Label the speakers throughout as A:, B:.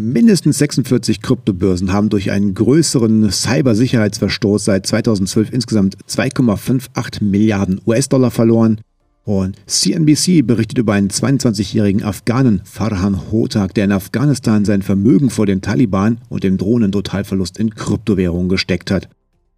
A: Mindestens 46 Kryptobörsen haben durch einen größeren Cybersicherheitsverstoß seit 2012 insgesamt 2,58 Milliarden US-Dollar verloren. Und CNBC berichtet über einen 22-jährigen Afghanen, Farhan Hotak, der in Afghanistan sein Vermögen vor den Taliban und dem drohenden Totalverlust in Kryptowährungen gesteckt hat.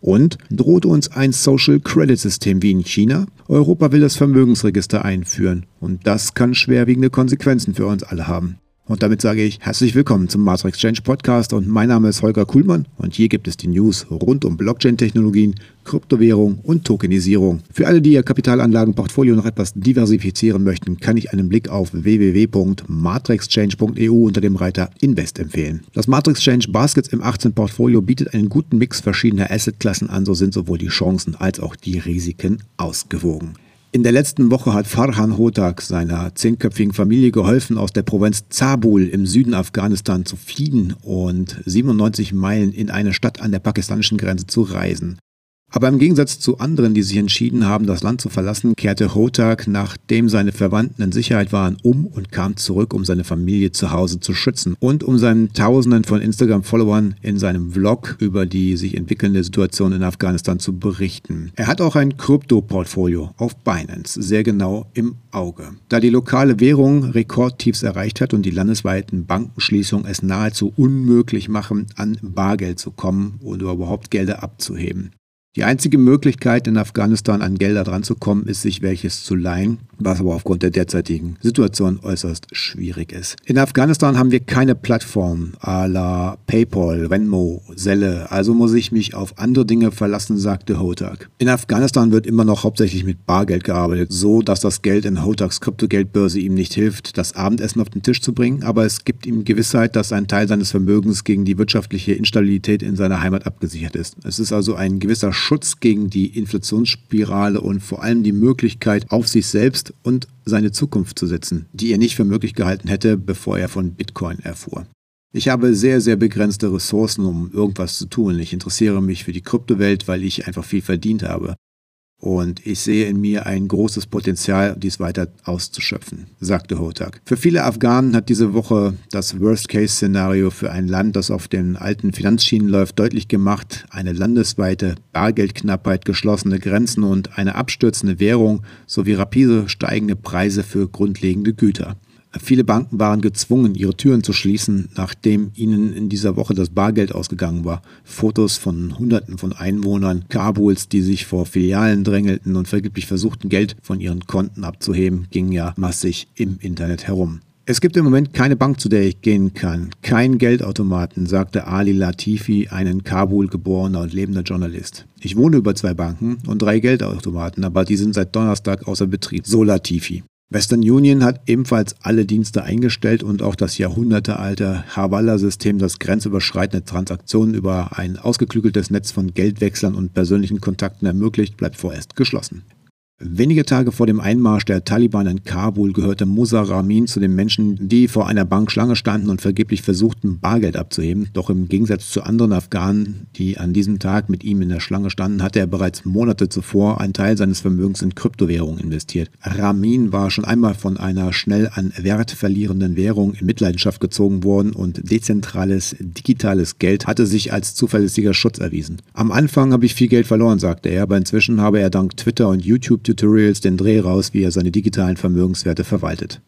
A: Und droht uns ein Social Credit System wie in China? Europa will das Vermögensregister einführen und das kann schwerwiegende Konsequenzen für uns alle haben. Und damit sage ich herzlich willkommen zum Master Exchange Podcast und mein Name ist Holger Kuhlmann und hier gibt es die News rund um Blockchain-Technologien, Kryptowährung und Tokenisierung. Für alle, die ihr Kapitalanlagenportfolio noch etwas diversifizieren möchten, kann ich einen Blick auf www.matrixchange.eu unter dem Reiter Invest empfehlen. Das Matrixchange Baskets im 18 Portfolio bietet einen guten Mix verschiedener Assetklassen an, so sind sowohl die Chancen als auch die Risiken ausgewogen. In der letzten Woche hat Farhan Hotak seiner zehnköpfigen Familie geholfen, aus der Provinz Zabul im Süden Afghanistan zu fliehen und 97 Meilen in eine Stadt an der pakistanischen Grenze zu reisen. Aber im Gegensatz zu anderen, die sich entschieden haben, das Land zu verlassen, kehrte Hotak, nachdem seine Verwandten in Sicherheit waren, um und kam zurück, um seine Familie zu Hause zu schützen und um seinen Tausenden von Instagram-Followern in seinem Vlog über die sich entwickelnde Situation in Afghanistan zu berichten. Er hat auch ein Krypto-Portfolio auf Binance sehr genau im Auge. Da die lokale Währung Rekordtiefs erreicht hat und die landesweiten Bankenschließungen es nahezu unmöglich machen, an Bargeld zu kommen oder überhaupt Gelder abzuheben. Die einzige Möglichkeit, in Afghanistan an Gelder dranzukommen, ist, sich welches zu leihen, was aber aufgrund der derzeitigen Situation äußerst schwierig ist. In Afghanistan haben wir keine Plattform à la PayPal, Venmo, Zelle, also muss ich mich auf andere Dinge verlassen, sagte Hotak. In Afghanistan wird immer noch hauptsächlich mit Bargeld gearbeitet, so dass das Geld in Hotaks Kryptogeldbörse ihm nicht hilft, das Abendessen auf den Tisch zu bringen, aber es gibt ihm Gewissheit, dass ein Teil seines Vermögens gegen die wirtschaftliche Instabilität in seiner Heimat abgesichert ist. Es ist also ein gewisser Schutz gegen die Inflationsspirale und vor allem die Möglichkeit, auf sich selbst und seine Zukunft zu setzen, die er nicht für möglich gehalten hätte, bevor er von Bitcoin erfuhr. Ich habe sehr, sehr begrenzte Ressourcen, um irgendwas zu tun. Ich interessiere mich für die Kryptowelt, weil ich einfach viel verdient habe. Und ich sehe in mir ein großes Potenzial, dies weiter auszuschöpfen, sagte Hotak. Für viele Afghanen hat diese Woche das Worst-Case-Szenario für ein Land, das auf den alten Finanzschienen läuft, deutlich gemacht. Eine landesweite Bargeldknappheit, geschlossene Grenzen und eine abstürzende Währung sowie rapide steigende Preise für grundlegende Güter. Viele Banken waren gezwungen, ihre Türen zu schließen, nachdem ihnen in dieser Woche das Bargeld ausgegangen war. Fotos von Hunderten von Einwohnern Kabuls, die sich vor Filialen drängelten und vergeblich versuchten, Geld von ihren Konten abzuheben, gingen ja massig im Internet herum. Es gibt im Moment keine Bank, zu der ich gehen kann. Kein Geldautomaten, sagte Ali Latifi, ein in Kabul geborener und lebender Journalist. Ich wohne über zwei Banken und drei Geldautomaten, aber die sind seit Donnerstag außer Betrieb. So Latifi. Western Union hat ebenfalls alle Dienste eingestellt und auch das jahrhundertealte Havala-System, das grenzüberschreitende Transaktionen über ein ausgeklügeltes Netz von Geldwechslern und persönlichen Kontakten ermöglicht, bleibt vorerst geschlossen. Wenige Tage vor dem Einmarsch der Taliban in Kabul gehörte Musa Ramin zu den Menschen, die vor einer Bank Schlange standen und vergeblich versuchten, Bargeld abzuheben. Doch im Gegensatz zu anderen Afghanen, die an diesem Tag mit ihm in der Schlange standen, hatte er bereits Monate zuvor einen Teil seines Vermögens in Kryptowährungen investiert. Ramin war schon einmal von einer schnell an Wert verlierenden Währung in Mitleidenschaft gezogen worden und dezentrales digitales Geld hatte sich als zuverlässiger Schutz erwiesen. Am Anfang habe ich viel Geld verloren, sagte er, aber inzwischen habe er dank Twitter und YouTube Tutorials den Dreh raus, wie er seine digitalen Vermögenswerte verwaltet.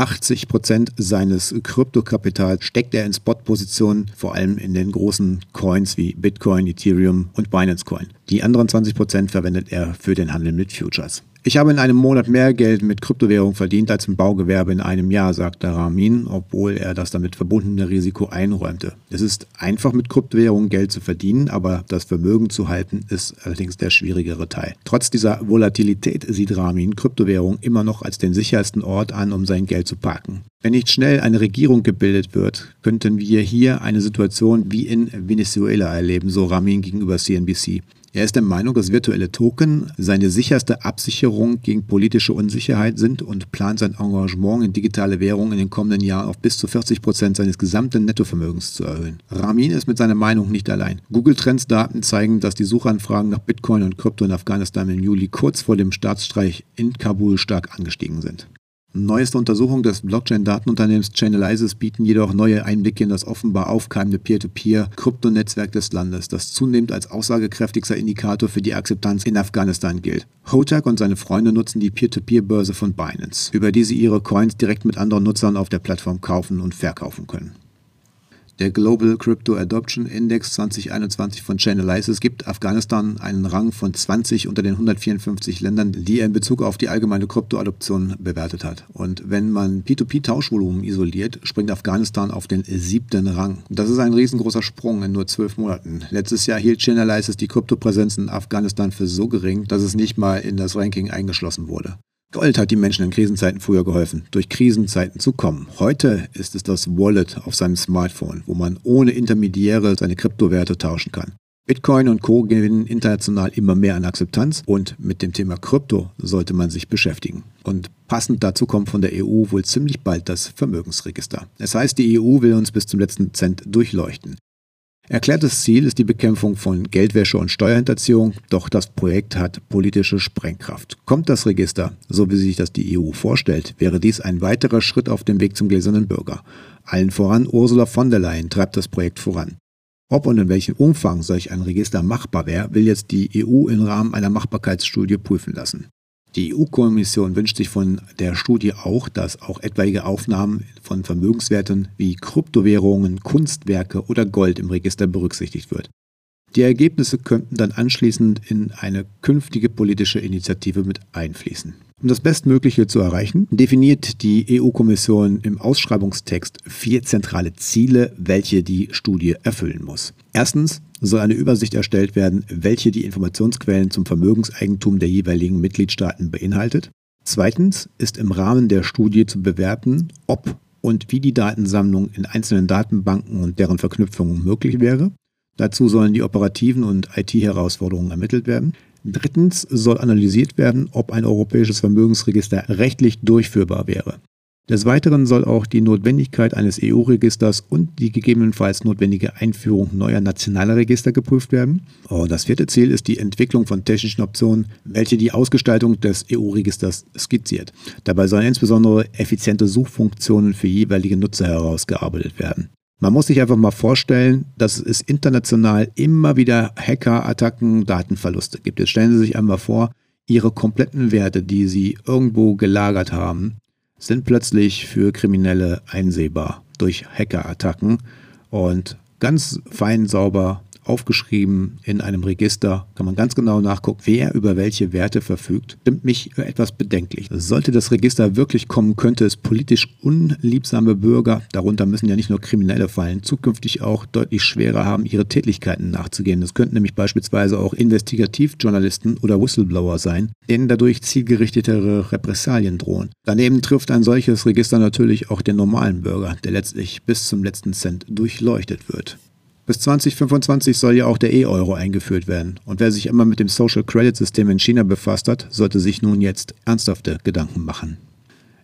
A: 80 Prozent seines Kryptokapitals steckt er in Spot-Positionen, vor allem in den großen Coins wie Bitcoin, Ethereum und Binance Coin. Die anderen 20 Prozent verwendet er für den Handel mit Futures. Ich habe in einem Monat mehr Geld mit Kryptowährung verdient als im Baugewerbe in einem Jahr, sagte Ramin, obwohl er das damit verbundene Risiko einräumte. Es ist einfach mit Kryptowährungen Geld zu verdienen, aber das Vermögen zu halten ist allerdings der schwierigere Teil. Trotz dieser Volatilität sieht Ramin Kryptowährung immer noch als den sichersten Ort an, um sein Geld zu parken. Wenn nicht schnell eine Regierung gebildet wird, könnten wir hier eine Situation wie in Venezuela erleben, so Ramin gegenüber CNBC. Er ist der Meinung, dass virtuelle Token seine sicherste Absicherung gegen politische Unsicherheit sind und plant sein Engagement in digitale Währungen in den kommenden Jahren auf bis zu 40 Prozent seines gesamten Nettovermögens zu erhöhen. Ramin ist mit seiner Meinung nicht allein. Google Trends Daten zeigen, dass die Suchanfragen nach Bitcoin und Krypto in Afghanistan im Juli kurz vor dem Staatsstreich in Kabul stark angestiegen sind. Neueste Untersuchungen des Blockchain-Datenunternehmens Chainalysis bieten jedoch neue Einblicke in das offenbar aufkeimende Peer-to-Peer-Kryptonetzwerk des Landes, das zunehmend als aussagekräftigster Indikator für die Akzeptanz in Afghanistan gilt. Hotak und seine Freunde nutzen die Peer-to-Peer-Börse von Binance, über die sie ihre Coins direkt mit anderen Nutzern auf der Plattform kaufen und verkaufen können. Der Global Crypto Adoption Index 2021 von Chainalysis gibt Afghanistan einen Rang von 20 unter den 154 Ländern, die er in Bezug auf die allgemeine Kryptoadoption bewertet hat. Und wenn man P2P-Tauschvolumen isoliert, springt Afghanistan auf den siebten Rang. Das ist ein riesengroßer Sprung in nur zwölf Monaten. Letztes Jahr hielt Chainalysis die Kryptopräsenz in Afghanistan für so gering, dass es nicht mal in das Ranking eingeschlossen wurde. Gold hat die Menschen in Krisenzeiten früher geholfen, durch Krisenzeiten zu kommen. Heute ist es das Wallet auf seinem Smartphone, wo man ohne Intermediäre seine Kryptowerte tauschen kann. Bitcoin und Co. gewinnen international immer mehr an Akzeptanz und mit dem Thema Krypto sollte man sich beschäftigen. Und passend dazu kommt von der EU wohl ziemlich bald das Vermögensregister. Es heißt, die EU will uns bis zum letzten Cent durchleuchten. Erklärtes Ziel ist die Bekämpfung von Geldwäsche und Steuerhinterziehung, doch das Projekt hat politische Sprengkraft. Kommt das Register, so wie sich das die EU vorstellt, wäre dies ein weiterer Schritt auf dem Weg zum gläsernen Bürger. Allen voran Ursula von der Leyen treibt das Projekt voran. Ob und in welchem Umfang solch ein Register machbar wäre, will jetzt die EU im Rahmen einer Machbarkeitsstudie prüfen lassen. Die EU-Kommission wünscht sich von der Studie auch, dass auch etwaige Aufnahmen von Vermögenswerten wie Kryptowährungen, Kunstwerke oder Gold im Register berücksichtigt wird. Die Ergebnisse könnten dann anschließend in eine künftige politische Initiative mit einfließen. Um das Bestmögliche zu erreichen, definiert die EU-Kommission im Ausschreibungstext vier zentrale Ziele, welche die Studie erfüllen muss. Erstens soll eine Übersicht erstellt werden, welche die Informationsquellen zum Vermögenseigentum der jeweiligen Mitgliedstaaten beinhaltet. Zweitens ist im Rahmen der Studie zu bewerten, ob und wie die Datensammlung in einzelnen Datenbanken und deren Verknüpfungen möglich wäre. Dazu sollen die operativen und IT-Herausforderungen ermittelt werden. Drittens soll analysiert werden, ob ein europäisches Vermögensregister rechtlich durchführbar wäre. Des Weiteren soll auch die Notwendigkeit eines EU-Registers und die gegebenenfalls notwendige Einführung neuer nationaler Register geprüft werden. Und das vierte Ziel ist die Entwicklung von technischen Optionen, welche die Ausgestaltung des EU-Registers skizziert. Dabei sollen insbesondere effiziente Suchfunktionen für jeweilige Nutzer herausgearbeitet werden. Man muss sich einfach mal vorstellen, dass es international immer wieder Hacker-Attacken, Datenverluste gibt. Jetzt stellen Sie sich einmal vor, Ihre kompletten Werte, die Sie irgendwo gelagert haben, sind plötzlich für Kriminelle einsehbar durch Hackerattacken und ganz fein sauber aufgeschrieben in einem Register, kann man ganz genau nachgucken, wer über welche Werte verfügt. Stimmt mich etwas bedenklich. Sollte das Register wirklich kommen, könnte es politisch unliebsame Bürger, darunter müssen ja nicht nur Kriminelle fallen, zukünftig auch deutlich schwerer haben, ihre Tätigkeiten nachzugehen. Das könnten nämlich beispielsweise auch Investigativjournalisten oder Whistleblower sein, denen dadurch zielgerichtetere Repressalien drohen. Daneben trifft ein solches Register natürlich auch den normalen Bürger, der letztlich bis zum letzten Cent durchleuchtet wird. Bis 2025 soll ja auch der E-Euro eingeführt werden. Und wer sich immer mit dem Social Credit System in China befasst hat, sollte sich nun jetzt ernsthafte Gedanken machen.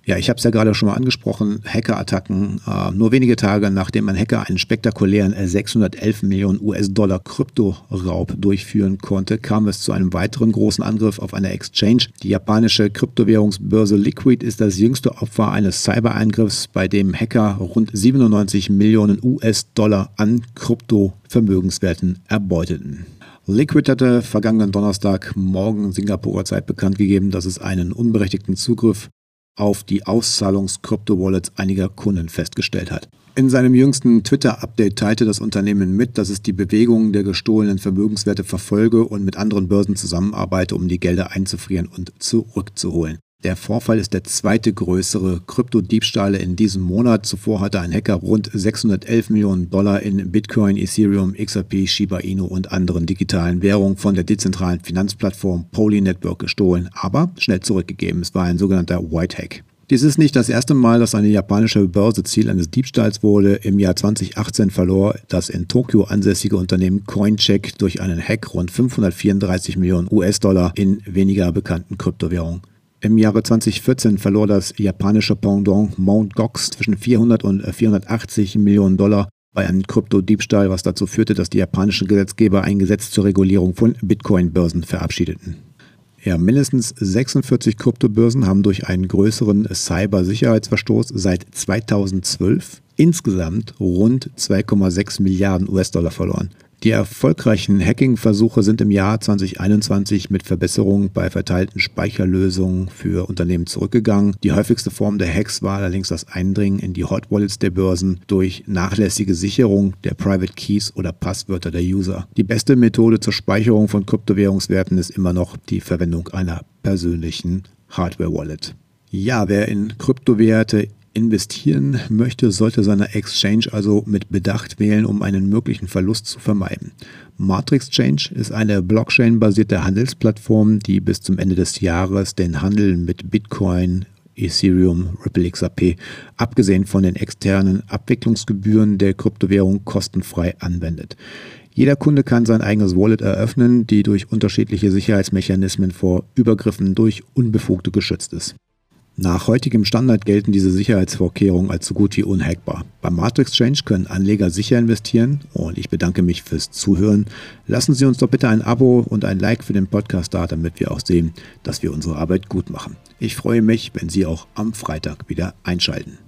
A: Ja, ich habe es ja gerade schon mal angesprochen, Hackerattacken. Äh, nur wenige Tage nachdem ein Hacker einen spektakulären 611 Millionen US-Dollar Kryptoraub durchführen konnte, kam es zu einem weiteren großen Angriff auf eine Exchange. Die japanische Kryptowährungsbörse Liquid ist das jüngste Opfer eines Cyberangriffs, bei dem Hacker rund 97 Millionen US-Dollar an Kryptovermögenswerten erbeuteten. Liquid hatte vergangenen Donnerstag morgen Singapurer Zeit bekannt gegeben, dass es einen unberechtigten Zugriff auf die Auszahlungs-Krypto-Wallets einiger Kunden festgestellt hat. In seinem jüngsten Twitter-Update teilte das Unternehmen mit, dass es die Bewegung der gestohlenen Vermögenswerte verfolge und mit anderen Börsen zusammenarbeite, um die Gelder einzufrieren und zurückzuholen. Der Vorfall ist der zweite größere Kryptodiebstahle in diesem Monat. Zuvor hatte ein Hacker rund 611 Millionen Dollar in Bitcoin, Ethereum, XRP, Shiba Inu und anderen digitalen Währungen von der dezentralen Finanzplattform Poly Network gestohlen, aber schnell zurückgegeben. Es war ein sogenannter White Hack. Dies ist nicht das erste Mal, dass eine japanische Börse Ziel eines Diebstahls wurde. Im Jahr 2018 verlor das in Tokio ansässige Unternehmen Coincheck durch einen Hack rund 534 Millionen US-Dollar in weniger bekannten Kryptowährungen. Im Jahre 2014 verlor das japanische Pendant Mt. Gox zwischen 400 und 480 Millionen Dollar bei einem Kryptodiebstahl, was dazu führte, dass die japanischen Gesetzgeber ein Gesetz zur Regulierung von Bitcoin-Börsen verabschiedeten. Ja, mindestens 46 Kryptobörsen haben durch einen größeren Cybersicherheitsverstoß seit 2012 insgesamt rund 2,6 Milliarden US-Dollar verloren. Die erfolgreichen Hacking-Versuche sind im Jahr 2021 mit Verbesserungen bei verteilten Speicherlösungen für Unternehmen zurückgegangen. Die häufigste Form der Hacks war allerdings das Eindringen in die Hot Wallets der Börsen durch nachlässige Sicherung der Private Keys oder Passwörter der User. Die beste Methode zur Speicherung von Kryptowährungswerten ist immer noch die Verwendung einer persönlichen Hardware-Wallet. Ja, wer in Kryptowerte investieren möchte, sollte seine Exchange also mit Bedacht wählen, um einen möglichen Verlust zu vermeiden. Matrix Change ist eine Blockchain-basierte Handelsplattform, die bis zum Ende des Jahres den Handel mit Bitcoin, Ethereum, Ripple XRP, abgesehen von den externen Abwicklungsgebühren der Kryptowährung kostenfrei anwendet. Jeder Kunde kann sein eigenes Wallet eröffnen, die durch unterschiedliche Sicherheitsmechanismen vor Übergriffen durch Unbefugte geschützt ist. Nach heutigem Standard gelten diese Sicherheitsvorkehrungen als so gut wie unhackbar. Beim Matrix Change können Anleger sicher investieren und ich bedanke mich fürs Zuhören. Lassen Sie uns doch bitte ein Abo und ein Like für den Podcast da, damit wir auch sehen, dass wir unsere Arbeit gut machen. Ich freue mich, wenn Sie auch am Freitag wieder einschalten.